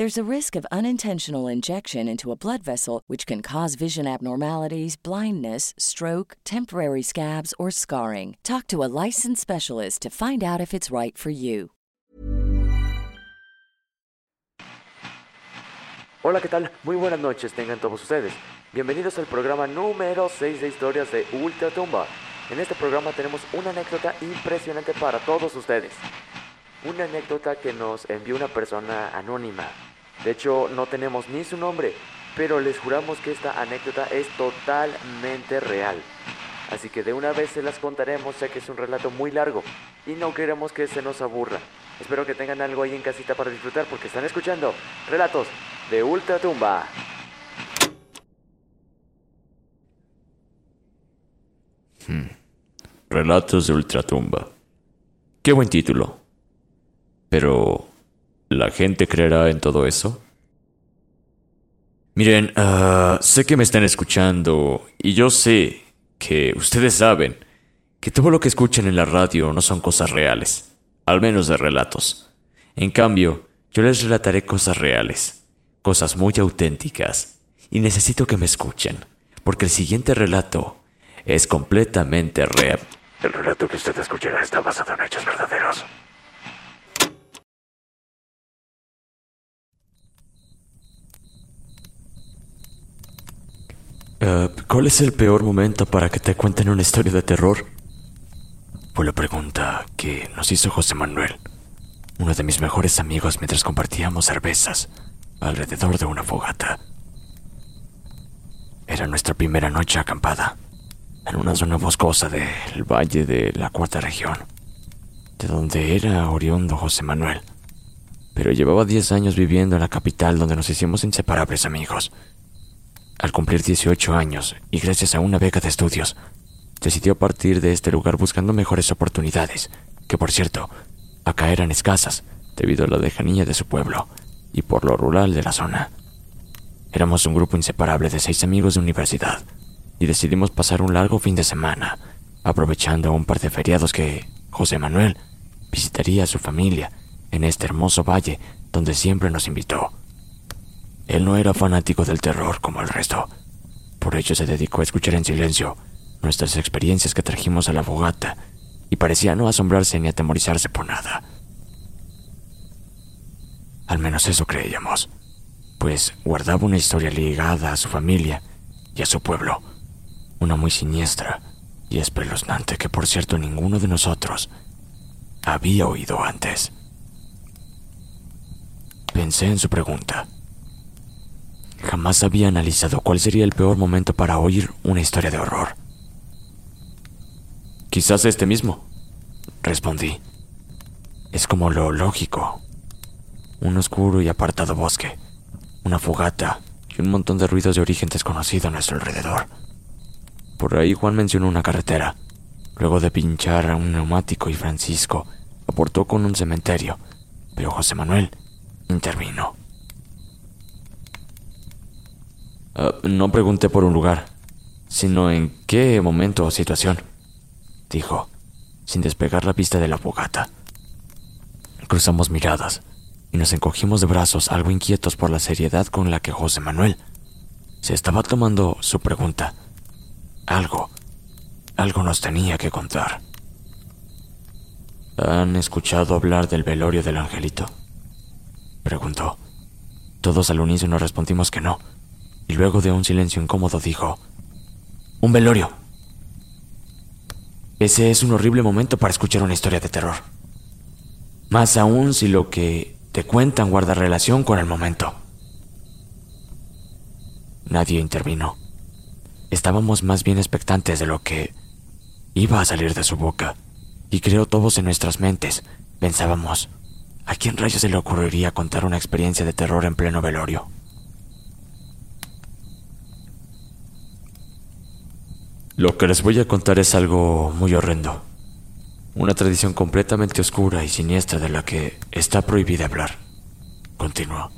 There's a risk of unintentional injection into a blood vessel, which can cause vision abnormalities, blindness, stroke, temporary scabs, or scarring. Talk to a licensed specialist to find out if it's right for you. Hola, ¿qué tal? Muy buenas noches tengan todos ustedes. Bienvenidos al programa número 6 de historias de Ultratumba. En este programa tenemos una anécdota impresionante para todos ustedes. Una anécdota que nos envió una persona anónima. De hecho, no tenemos ni su nombre, pero les juramos que esta anécdota es totalmente real. Así que de una vez se las contaremos, ya que es un relato muy largo y no queremos que se nos aburra. Espero que tengan algo ahí en casita para disfrutar porque están escuchando relatos de Ultratumba. Relatos de Ultratumba. Qué buen título. Pero, ¿la gente creerá en todo eso? Miren, ah, sé que me están escuchando y yo sé que ustedes saben que todo lo que escuchan en la radio no son cosas reales, al menos de relatos. En cambio, yo les relataré cosas reales, cosas muy auténticas, y necesito que me escuchen, porque el siguiente relato es completamente real. El relato que usted escuchará está basado en hechos verdaderos. Eh, ¿Cuál es el peor momento para que te cuenten una historia de terror? Fue la pregunta que nos hizo José Manuel, uno de mis mejores amigos mientras compartíamos cervezas alrededor de una fogata. Era nuestra primera noche acampada en una zona boscosa del valle de la cuarta región, de donde era oriundo José Manuel, pero llevaba 10 años viviendo en la capital donde nos hicimos inseparables amigos. Al cumplir 18 años y gracias a una beca de estudios, decidió partir de este lugar buscando mejores oportunidades, que por cierto, acá eran escasas debido a la lejanía de su pueblo y por lo rural de la zona. Éramos un grupo inseparable de seis amigos de universidad y decidimos pasar un largo fin de semana, aprovechando un par de feriados que José Manuel visitaría a su familia en este hermoso valle donde siempre nos invitó. Él no era fanático del terror como el resto, por ello se dedicó a escuchar en silencio nuestras experiencias que trajimos a la fogata y parecía no asombrarse ni atemorizarse por nada. Al menos eso creíamos, pues guardaba una historia ligada a su familia y a su pueblo, una muy siniestra y espeluznante que por cierto ninguno de nosotros había oído antes. Pensé en su pregunta. Jamás había analizado cuál sería el peor momento para oír una historia de horror. Quizás este mismo, respondí. Es como lo lógico. Un oscuro y apartado bosque, una fogata y un montón de ruidos de origen desconocido a nuestro alrededor. Por ahí Juan mencionó una carretera. Luego de pinchar a un neumático y Francisco aportó con un cementerio, pero José Manuel intervino. Ah, no pregunté por un lugar, sino en qué momento o situación, dijo, sin despegar la vista de la fogata. Cruzamos miradas y nos encogimos de brazos algo inquietos por la seriedad con la que José Manuel se estaba tomando su pregunta. Algo, algo nos tenía que contar. ¿Han escuchado hablar del velorio del angelito? Preguntó. Todos al unísono respondimos que no, y luego de un silencio incómodo dijo, Un velorio. Ese es un horrible momento para escuchar una historia de terror. Más aún si lo que te cuentan guarda relación con el momento. Nadie intervino. Estábamos más bien expectantes de lo que iba a salir de su boca. Y creo todos en nuestras mentes pensábamos, ¿a quién rayos se le ocurriría contar una experiencia de terror en pleno velorio? Lo que les voy a contar es algo muy horrendo. Una tradición completamente oscura y siniestra de la que está prohibida hablar. Continuó.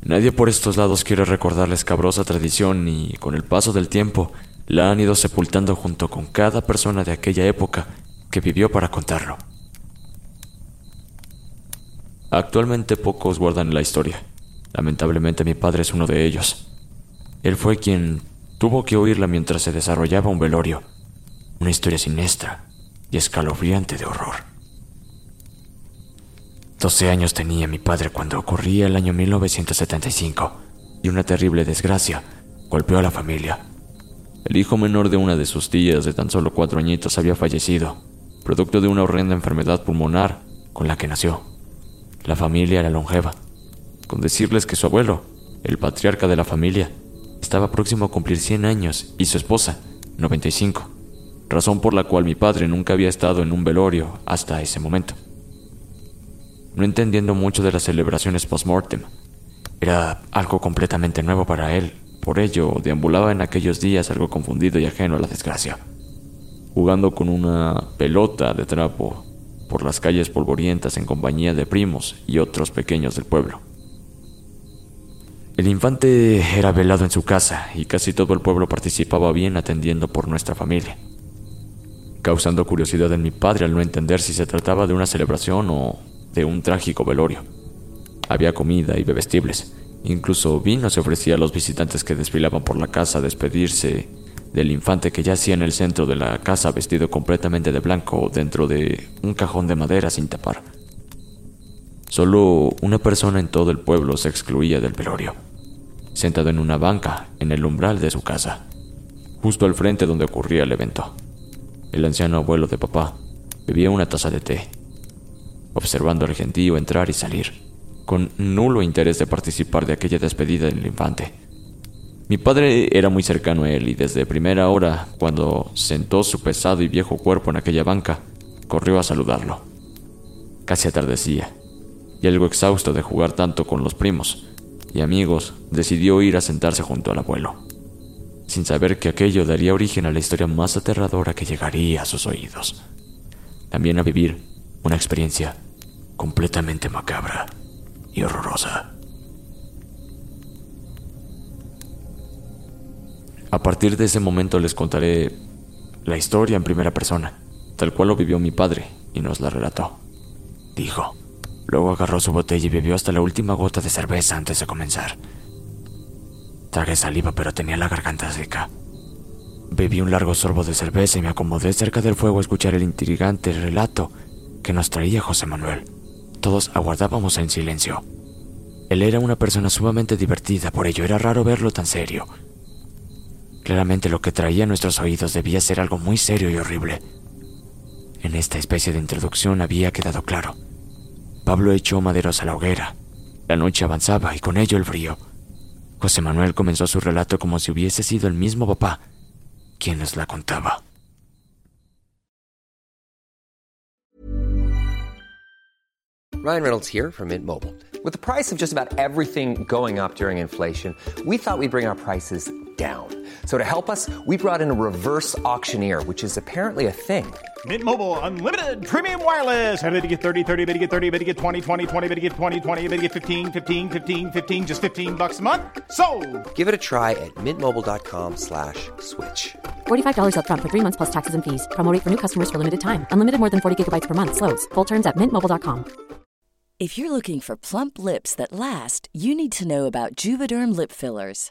Nadie por estos lados quiere recordar la escabrosa tradición y, con el paso del tiempo, la han ido sepultando junto con cada persona de aquella época que vivió para contarlo. Actualmente pocos guardan la historia. Lamentablemente mi padre es uno de ellos. Él fue quien tuvo que oírla mientras se desarrollaba un velorio. Una historia siniestra y escalofriante de horror. 12 años tenía mi padre cuando ocurría el año 1975 y una terrible desgracia golpeó a la familia. El hijo menor de una de sus tías de tan solo cuatro añitos había fallecido, producto de una horrenda enfermedad pulmonar con la que nació. La familia era longeva, con decirles que su abuelo, el patriarca de la familia, estaba próximo a cumplir 100 años y su esposa, 95, razón por la cual mi padre nunca había estado en un velorio hasta ese momento no entendiendo mucho de las celebraciones post-mortem. Era algo completamente nuevo para él, por ello deambulaba en aquellos días algo confundido y ajeno a la desgracia, jugando con una pelota de trapo por las calles polvorientas en compañía de primos y otros pequeños del pueblo. El infante era velado en su casa y casi todo el pueblo participaba bien atendiendo por nuestra familia, causando curiosidad en mi padre al no entender si se trataba de una celebración o de un trágico velorio. Había comida y bebestibles. Incluso vino se ofrecía a los visitantes que desfilaban por la casa a despedirse del infante que yacía en el centro de la casa vestido completamente de blanco dentro de un cajón de madera sin tapar. Solo una persona en todo el pueblo se excluía del velorio, sentado en una banca en el umbral de su casa, justo al frente donde ocurría el evento. El anciano abuelo de papá bebía una taza de té observando al gentío entrar y salir, con nulo interés de participar de aquella despedida del infante. Mi padre era muy cercano a él y desde primera hora, cuando sentó su pesado y viejo cuerpo en aquella banca, corrió a saludarlo. Casi atardecía, y algo exhausto de jugar tanto con los primos y amigos, decidió ir a sentarse junto al abuelo, sin saber que aquello daría origen a la historia más aterradora que llegaría a sus oídos. También a vivir una experiencia completamente macabra y horrorosa. A partir de ese momento les contaré la historia en primera persona, tal cual lo vivió mi padre y nos la relató. Dijo. Luego agarró su botella y bebió hasta la última gota de cerveza antes de comenzar. Tragué saliva pero tenía la garganta seca. Bebí un largo sorbo de cerveza y me acomodé cerca del fuego a escuchar el intrigante relato que nos traía José Manuel. Todos aguardábamos en silencio. Él era una persona sumamente divertida, por ello era raro verlo tan serio. Claramente lo que traía a nuestros oídos debía ser algo muy serio y horrible. En esta especie de introducción había quedado claro. Pablo echó maderos a la hoguera. La noche avanzaba y con ello el frío. José Manuel comenzó su relato como si hubiese sido el mismo papá quien nos la contaba. Ryan Reynolds here from Mint Mobile. With the price of just about everything going up during inflation, we thought we'd bring our prices down. So to help us, we brought in a reverse auctioneer, which is apparently a thing. Mint Mobile unlimited premium wireless. Ready to get 30, 30, bit to get 30, bit to get 20, 20, 20, bit to get 20, 20, bit to get 15, 15, 15, 15 just 15 bucks a month. So, Give it a try at mintmobile.com/slash-switch. slash $45 up front for 3 months plus taxes and fees. Promo for new customers for limited time. Unlimited more than 40 gigabytes per month slows. Full terms at mintmobile.com. If you're looking for plump lips that last, you need to know about Juvederm lip fillers.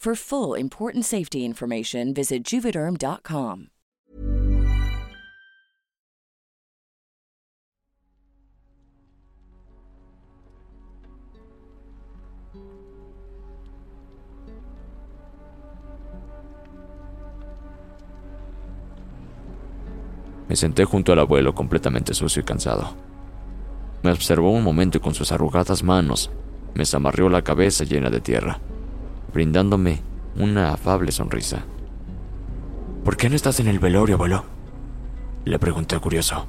For full important safety information, visit juvederm.com. Me senté junto al abuelo completamente sucio y cansado. Me observó un momento y con sus arrugadas manos me zamarrió la cabeza llena de tierra, brindándome una afable sonrisa. ¿Por qué no estás en el velorio, abuelo? Le pregunté curioso.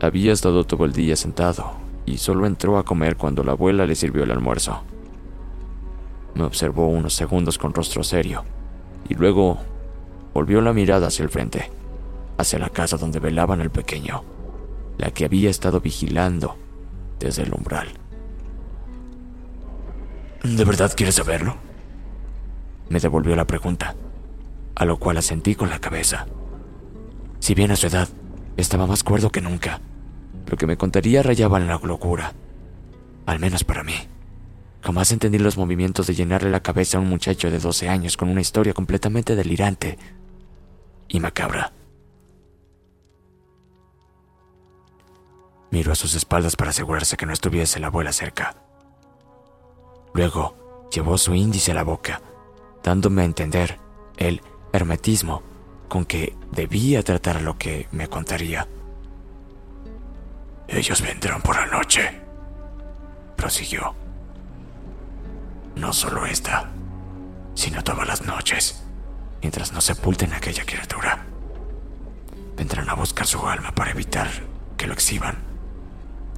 Había estado todo el día sentado y solo entró a comer cuando la abuela le sirvió el almuerzo. Me observó unos segundos con rostro serio y luego volvió la mirada hacia el frente, hacia la casa donde velaban al pequeño, la que había estado vigilando desde el umbral. ¿De verdad quieres saberlo? Me devolvió la pregunta, a lo cual asentí con la cabeza. Si bien a su edad estaba más cuerdo que nunca, lo que me contaría rayaba en la locura, al menos para mí. Jamás entendí los movimientos de llenarle la cabeza a un muchacho de 12 años con una historia completamente delirante y macabra. Miró a sus espaldas para asegurarse que no estuviese la abuela cerca. Luego llevó su índice a la boca, dándome a entender el hermetismo con que debía tratar lo que me contaría. Ellos vendrán por la noche, prosiguió. No solo esta, sino todas las noches, mientras no sepulten a aquella criatura. Vendrán a buscar su alma para evitar que lo exhiban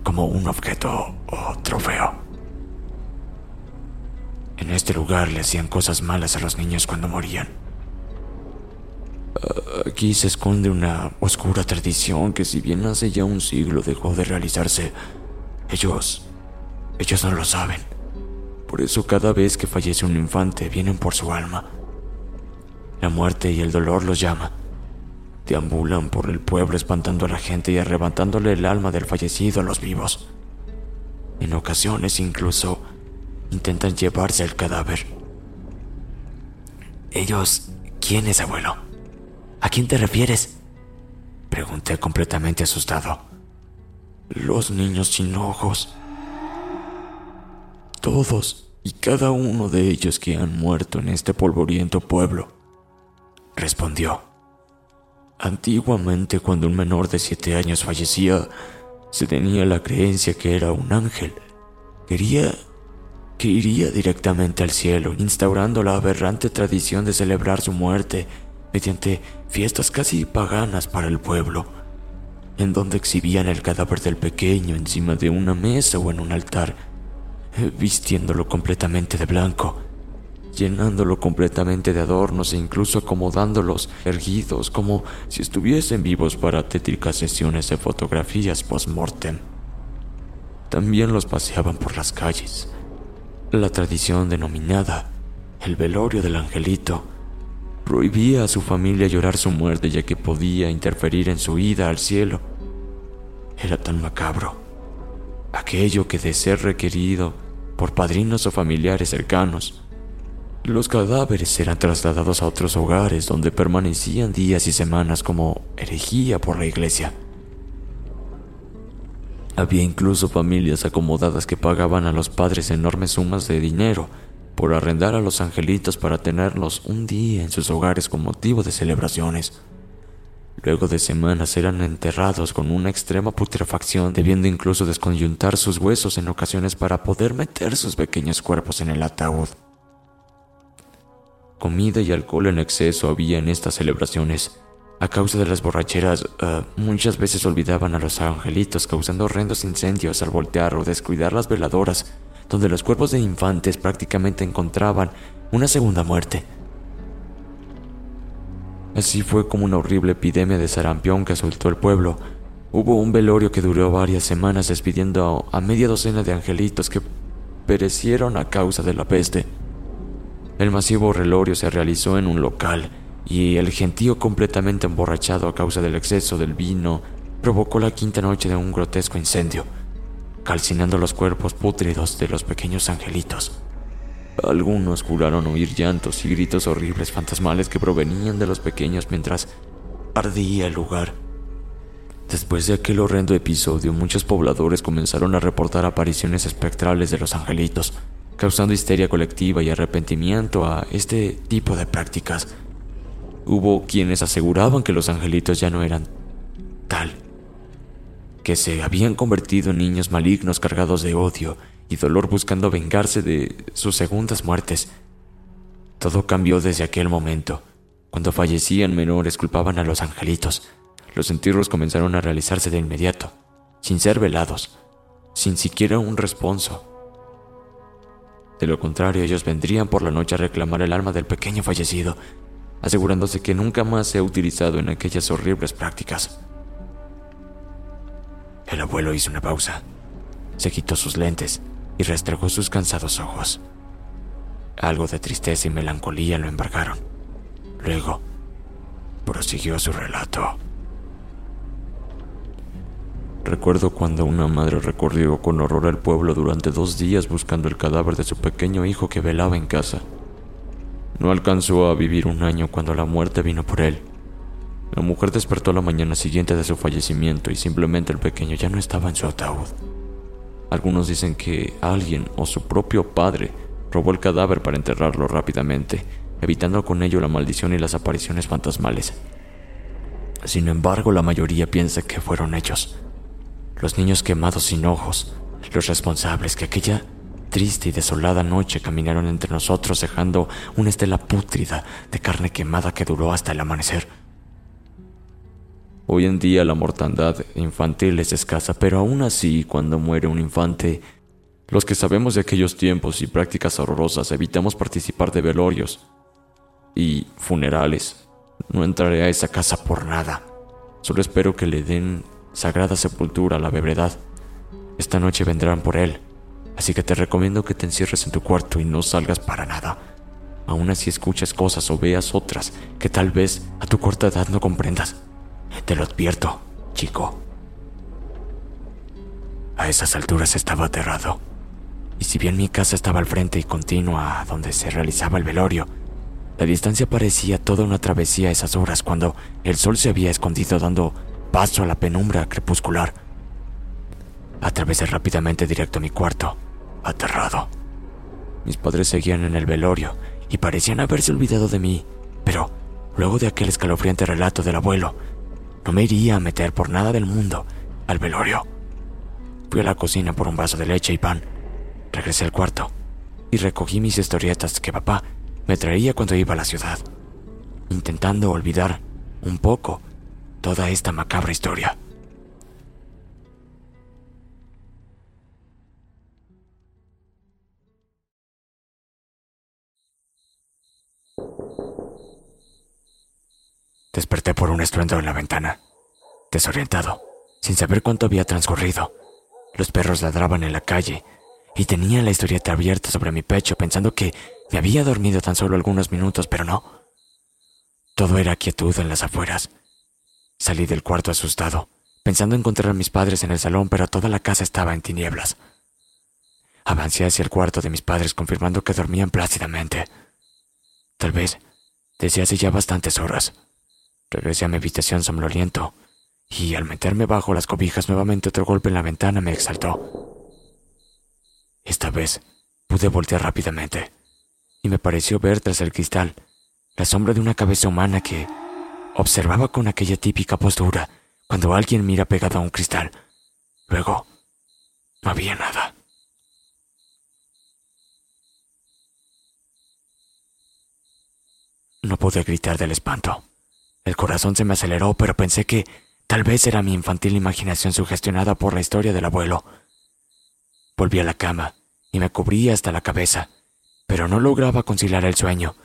como un objeto o trofeo. En este lugar le hacían cosas malas a los niños cuando morían. Aquí se esconde una oscura tradición que si bien hace ya un siglo dejó de realizarse, ellos, ellos no lo saben. Por eso cada vez que fallece un infante vienen por su alma. La muerte y el dolor los llama. Deambulan por el pueblo espantando a la gente y arrebatándole el alma del fallecido a los vivos. En ocasiones incluso intentan llevarse el cadáver. Ellos, ¿quién es abuelo? ¿A quién te refieres? Pregunté completamente asustado. Los niños sin ojos. Todos y cada uno de ellos que han muerto en este polvoriento pueblo. Respondió. Antiguamente, cuando un menor de siete años fallecía, se tenía la creencia que era un ángel. Quería que iría directamente al cielo, instaurando la aberrante tradición de celebrar su muerte mediante fiestas casi paganas para el pueblo, en donde exhibían el cadáver del pequeño encima de una mesa o en un altar, eh, vistiéndolo completamente de blanco, llenándolo completamente de adornos e incluso acomodándolos erguidos como si estuviesen vivos para tétricas sesiones de fotografías post-mortem. También los paseaban por las calles. La tradición denominada el velorio del angelito prohibía a su familia llorar su muerte ya que podía interferir en su ida al cielo. Era tan macabro. Aquello que de ser requerido por padrinos o familiares cercanos, los cadáveres eran trasladados a otros hogares donde permanecían días y semanas como herejía por la iglesia. Había incluso familias acomodadas que pagaban a los padres enormes sumas de dinero por arrendar a los angelitos para tenerlos un día en sus hogares con motivo de celebraciones. Luego de semanas eran enterrados con una extrema putrefacción, debiendo incluso desconyuntar sus huesos en ocasiones para poder meter sus pequeños cuerpos en el ataúd. Comida y alcohol en exceso había en estas celebraciones. A causa de las borracheras, eh, muchas veces olvidaban a los angelitos, causando horrendos incendios al voltear o descuidar las veladoras, donde los cuerpos de infantes prácticamente encontraban una segunda muerte. Así fue como una horrible epidemia de sarampión que asoltó el pueblo. Hubo un velorio que duró varias semanas despidiendo a media docena de angelitos que perecieron a causa de la peste. El masivo velorio se realizó en un local y el gentío completamente emborrachado a causa del exceso del vino provocó la quinta noche de un grotesco incendio, calcinando los cuerpos pútridos de los pequeños angelitos. Algunos juraron oír llantos y gritos horribles fantasmales que provenían de los pequeños mientras ardía el lugar. Después de aquel horrendo episodio, muchos pobladores comenzaron a reportar apariciones espectrales de los angelitos, causando histeria colectiva y arrepentimiento a este tipo de prácticas. Hubo quienes aseguraban que los angelitos ya no eran tal, que se habían convertido en niños malignos cargados de odio y dolor buscando vengarse de sus segundas muertes. Todo cambió desde aquel momento. Cuando fallecían menores culpaban a los angelitos. Los entierros comenzaron a realizarse de inmediato, sin ser velados, sin siquiera un responso. De lo contrario, ellos vendrían por la noche a reclamar el alma del pequeño fallecido, asegurándose que nunca más se ha utilizado en aquellas horribles prácticas. El abuelo hizo una pausa, se quitó sus lentes y restregó sus cansados ojos. Algo de tristeza y melancolía lo embargaron. Luego, prosiguió su relato. Recuerdo cuando una madre recorrió con horror el pueblo durante dos días buscando el cadáver de su pequeño hijo que velaba en casa. No alcanzó a vivir un año cuando la muerte vino por él. La mujer despertó la mañana siguiente de su fallecimiento y simplemente el pequeño ya no estaba en su ataúd. Algunos dicen que alguien o su propio padre robó el cadáver para enterrarlo rápidamente, evitando con ello la maldición y las apariciones fantasmales. Sin embargo, la mayoría piensa que fueron ellos, los niños quemados sin ojos, los responsables que aquella triste y desolada noche caminaron entre nosotros dejando una estela pútrida de carne quemada que duró hasta el amanecer. Hoy en día la mortandad infantil es escasa, pero aún así, cuando muere un infante, los que sabemos de aquellos tiempos y prácticas horrorosas evitamos participar de velorios y funerales. No entraré a esa casa por nada. Solo espero que le den sagrada sepultura a la bebredad. Esta noche vendrán por él, así que te recomiendo que te encierres en tu cuarto y no salgas para nada. Aún así escuches cosas o veas otras que tal vez a tu corta edad no comprendas. Te lo advierto, chico. A esas alturas estaba aterrado. Y si bien mi casa estaba al frente y continua a donde se realizaba el velorio, la distancia parecía toda una travesía a esas horas cuando el sol se había escondido dando paso a la penumbra crepuscular. Atravesé rápidamente directo a mi cuarto, aterrado. Mis padres seguían en el velorio y parecían haberse olvidado de mí, pero luego de aquel escalofriante relato del abuelo, no me iría a meter por nada del mundo al velorio. Fui a la cocina por un vaso de leche y pan. Regresé al cuarto y recogí mis historietas que papá me traía cuando iba a la ciudad, intentando olvidar un poco toda esta macabra historia. Desperté por un estruendo en la ventana, desorientado, sin saber cuánto había transcurrido. Los perros ladraban en la calle y tenía la historieta abierta sobre mi pecho pensando que me había dormido tan solo algunos minutos, pero no. Todo era quietud en las afueras. Salí del cuarto asustado, pensando encontrar a mis padres en el salón, pero toda la casa estaba en tinieblas. Avancé hacia el cuarto de mis padres confirmando que dormían plácidamente. Tal vez desde hace ya bastantes horas. Regresé a mi habitación somnoliento y al meterme bajo las cobijas nuevamente otro golpe en la ventana me exaltó. Esta vez pude voltear rápidamente y me pareció ver tras el cristal la sombra de una cabeza humana que observaba con aquella típica postura cuando alguien mira pegado a un cristal. Luego, no había nada. No pude gritar del espanto. El corazón se me aceleró, pero pensé que tal vez era mi infantil imaginación sugestionada por la historia del abuelo. Volví a la cama y me cubrí hasta la cabeza, pero no lograba conciliar el sueño.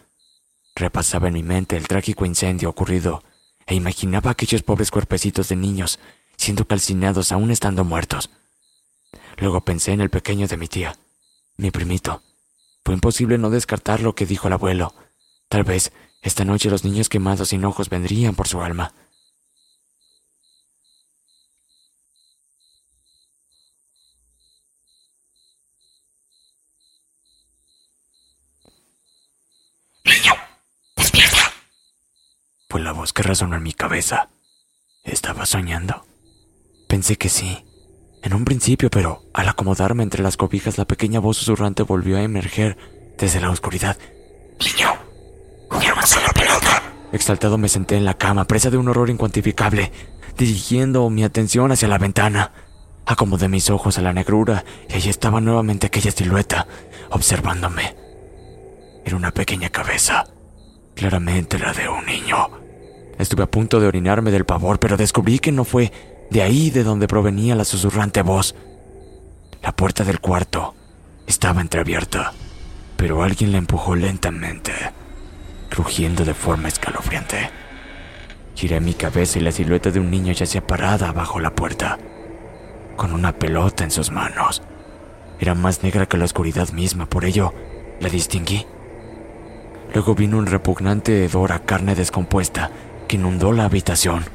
Repasaba en mi mente el trágico incendio ocurrido e imaginaba aquellos pobres cuerpecitos de niños siendo calcinados aún estando muertos. Luego pensé en el pequeño de mi tía, mi primito. Fue imposible no descartar lo que dijo el abuelo. Tal vez esta noche los niños quemados sin ojos vendrían por su alma. Niño, despierta. Fue la voz que resonó en mi cabeza. ¿Estaba soñando? Pensé que sí. En un principio, pero al acomodarme entre las cobijas, la pequeña voz susurrante volvió a emerger desde la oscuridad. Niño, ¡Cógemos la pelota. Exaltado me senté en la cama, presa de un horror incuantificable, dirigiendo mi atención hacia la ventana. Acomodé mis ojos a la negrura y allí estaba nuevamente aquella silueta, observándome. Era una pequeña cabeza, claramente la de un niño. Estuve a punto de orinarme del pavor, pero descubrí que no fue de ahí de donde provenía la susurrante voz. La puerta del cuarto estaba entreabierta, pero alguien la empujó lentamente, crujiendo de forma escalofriante. Giré mi cabeza y la silueta de un niño yacía parada bajo la puerta, con una pelota en sus manos. Era más negra que la oscuridad misma, por ello la distinguí. Luego vino un repugnante hedor a carne descompuesta que inundó la habitación.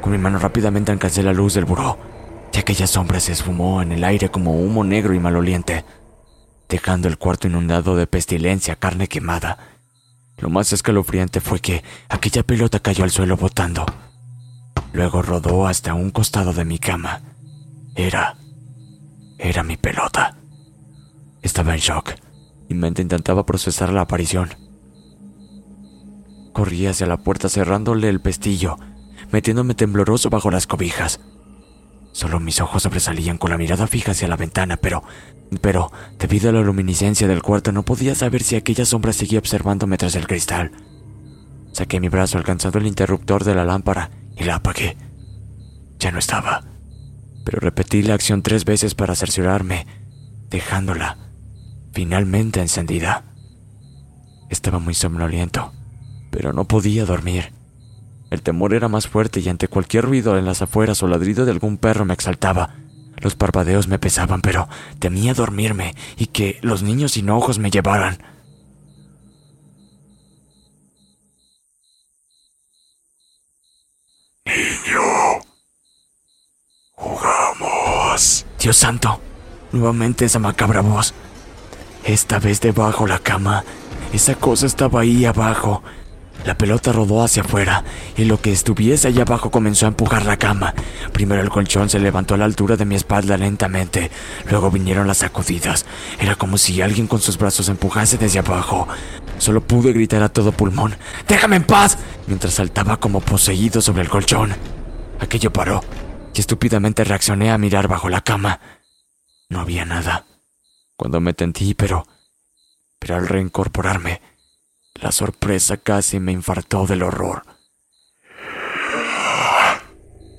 Con mi mano rápidamente alcancé la luz del buró, y aquella sombra se esfumó en el aire como humo negro y maloliente, dejando el cuarto inundado de pestilencia, carne quemada. Lo más escalofriante fue que aquella pelota cayó al suelo botando. Luego rodó hasta un costado de mi cama. Era... era mi pelota. Estaba en shock. Mi mente intentaba procesar la aparición. Corrí hacia la puerta cerrándole el pestillo, metiéndome tembloroso bajo las cobijas. Solo mis ojos sobresalían con la mirada fija hacia la ventana, pero, pero, debido a la luminiscencia del cuarto, no podía saber si aquella sombra seguía observándome tras el cristal. Saqué mi brazo alcanzando el interruptor de la lámpara y la apagué. Ya no estaba, pero repetí la acción tres veces para cerciorarme, dejándola finalmente encendida. Estaba muy somnoliento, pero no podía dormir. El temor era más fuerte y ante cualquier ruido en las afueras o ladrido de algún perro me exaltaba. Los parpadeos me pesaban, pero temía dormirme y que los niños sin ojos me llevaran. Niño. Jugamos. Dios santo. Nuevamente esa macabra voz. Esta vez debajo la cama. Esa cosa estaba ahí abajo. La pelota rodó hacia afuera y lo que estuviese allá abajo comenzó a empujar la cama. Primero el colchón se levantó a la altura de mi espalda lentamente, luego vinieron las sacudidas. Era como si alguien con sus brazos empujase desde abajo. Solo pude gritar a todo pulmón, ¡Déjame en paz! mientras saltaba como poseído sobre el colchón. Aquello paró y estúpidamente reaccioné a mirar bajo la cama. No había nada. Cuando me tentí, pero... pero al reincorporarme, la sorpresa casi me infartó del horror.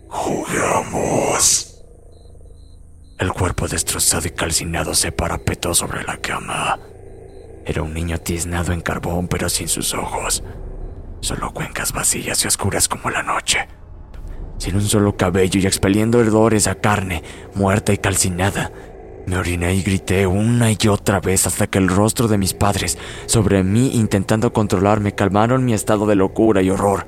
Jugamos. El cuerpo destrozado y calcinado se parapetó sobre la cama. Era un niño tiznado en carbón, pero sin sus ojos. Solo cuencas vacías y oscuras como la noche. Sin un solo cabello y expeliendo hedores a carne, muerta y calcinada. Me oriné y grité una y otra vez hasta que el rostro de mis padres sobre mí intentando controlarme calmaron mi estado de locura y horror.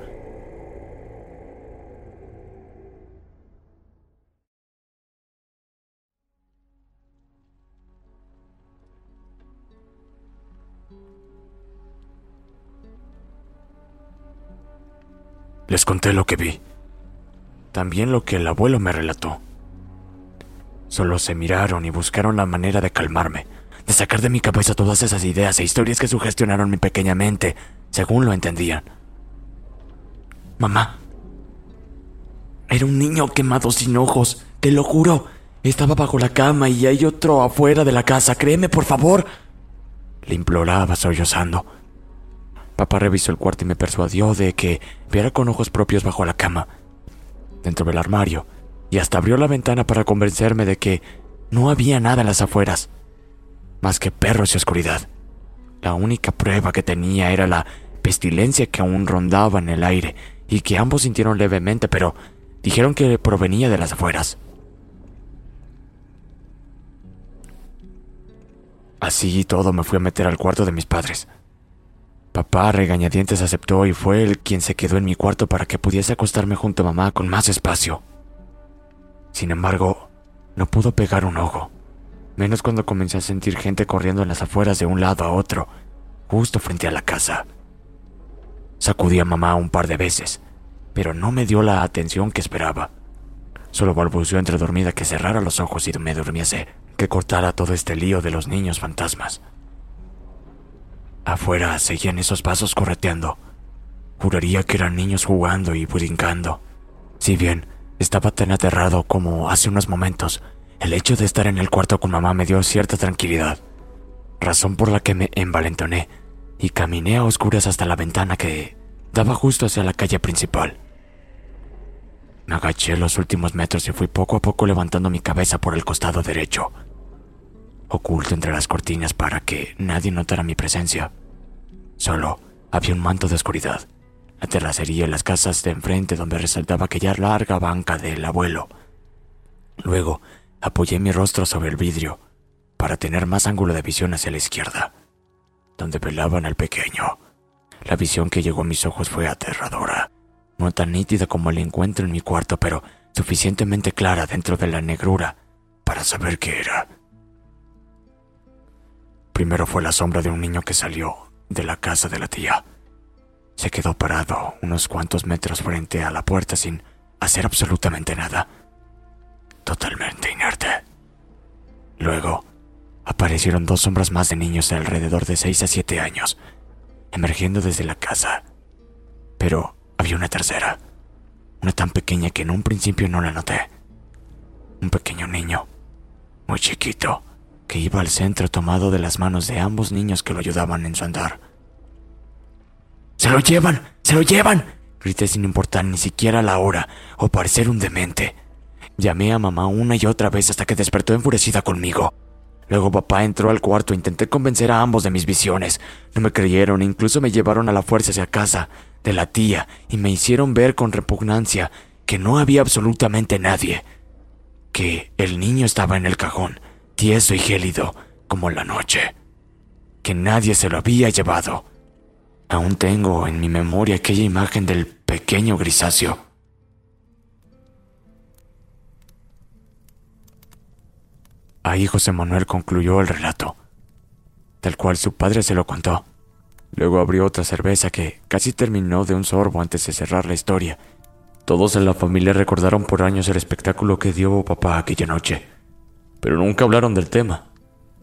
Les conté lo que vi, también lo que el abuelo me relató. Solo se miraron y buscaron la manera de calmarme, de sacar de mi cabeza todas esas ideas e historias que sugestionaron mi pequeña mente, según lo entendían. Mamá. Era un niño quemado sin ojos, te lo juro. Estaba bajo la cama y hay otro afuera de la casa, créeme, por favor. Le imploraba sollozando. Papá revisó el cuarto y me persuadió de que viera con ojos propios bajo la cama, dentro del armario, y hasta abrió la ventana para convencerme de que no había nada en las afueras, más que perros y oscuridad. La única prueba que tenía era la pestilencia que aún rondaba en el aire y que ambos sintieron levemente, pero dijeron que provenía de las afueras. Así todo me fui a meter al cuarto de mis padres. Papá regañadientes aceptó y fue él quien se quedó en mi cuarto para que pudiese acostarme junto a mamá con más espacio. Sin embargo, no pudo pegar un ojo, menos cuando comencé a sentir gente corriendo en las afueras de un lado a otro, justo frente a la casa. Sacudí a mamá un par de veces, pero no me dio la atención que esperaba. Solo balbuceó entre dormida que cerrara los ojos y me durmiese, que cortara todo este lío de los niños fantasmas. Afuera seguían esos pasos correteando. Juraría que eran niños jugando y brincando. Si bien estaba tan aterrado como hace unos momentos, el hecho de estar en el cuarto con mamá me dio cierta tranquilidad, razón por la que me envalentoné y caminé a oscuras hasta la ventana que daba justo hacia la calle principal. Me agaché los últimos metros y fui poco a poco levantando mi cabeza por el costado derecho, oculto entre las cortinas para que nadie notara mi presencia. Solo había un manto de oscuridad, la terracería y las casas de enfrente donde resaltaba aquella larga banca del abuelo. Luego apoyé mi rostro sobre el vidrio para tener más ángulo de visión hacia la izquierda, donde velaban al pequeño. La visión que llegó a mis ojos fue aterradora, no tan nítida como el encuentro en mi cuarto, pero suficientemente clara dentro de la negrura para saber qué era. Primero fue la sombra de un niño que salió de la casa de la tía. Se quedó parado unos cuantos metros frente a la puerta sin hacer absolutamente nada. Totalmente inerte. Luego, aparecieron dos sombras más de niños de alrededor de 6 a 7 años, emergiendo desde la casa. Pero había una tercera, una tan pequeña que en un principio no la noté. Un pequeño niño, muy chiquito, que iba al centro tomado de las manos de ambos niños que lo ayudaban en su andar. ¡Se lo llevan! ¡Se lo llevan! Grité sin importar ni siquiera la hora o parecer un demente. Llamé a mamá una y otra vez hasta que despertó enfurecida conmigo. Luego papá entró al cuarto e intenté convencer a ambos de mis visiones. No me creyeron e incluso me llevaron a la fuerza hacia casa de la tía y me hicieron ver con repugnancia que no había absolutamente nadie. Que el niño estaba en el cajón tieso y gélido como la noche, que nadie se lo había llevado. Aún tengo en mi memoria aquella imagen del pequeño grisáceo. Ahí José Manuel concluyó el relato, tal cual su padre se lo contó. Luego abrió otra cerveza que casi terminó de un sorbo antes de cerrar la historia. Todos en la familia recordaron por años el espectáculo que dio papá aquella noche pero nunca hablaron del tema.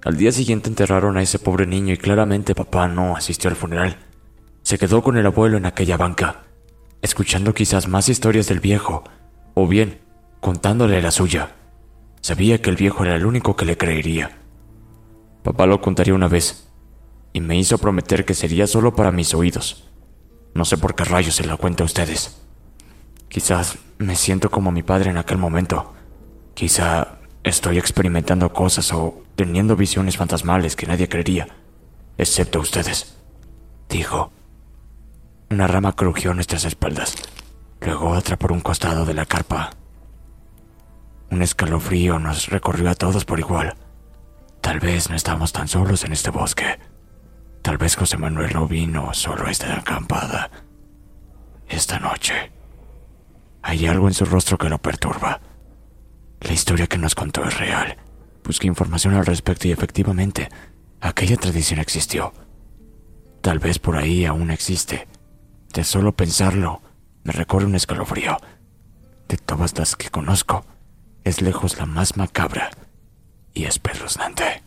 Al día siguiente enterraron a ese pobre niño y claramente papá no asistió al funeral. Se quedó con el abuelo en aquella banca, escuchando quizás más historias del viejo, o bien contándole la suya. Sabía que el viejo era el único que le creería. Papá lo contaría una vez, y me hizo prometer que sería solo para mis oídos. No sé por qué rayos se lo cuento a ustedes. Quizás me siento como mi padre en aquel momento. Quizá Estoy experimentando cosas o teniendo visiones fantasmales que nadie creería, excepto ustedes, dijo. Una rama crujió nuestras espaldas, luego otra por un costado de la carpa. Un escalofrío nos recorrió a todos por igual. Tal vez no estamos tan solos en este bosque. Tal vez José Manuel no vino solo a esta acampada. Esta noche. Hay algo en su rostro que lo perturba. La historia que nos contó es real. Busqué información al respecto y efectivamente, aquella tradición existió. Tal vez por ahí aún existe. De solo pensarlo, me recorre un escalofrío. De todas las que conozco, es lejos la más macabra y espeluznante.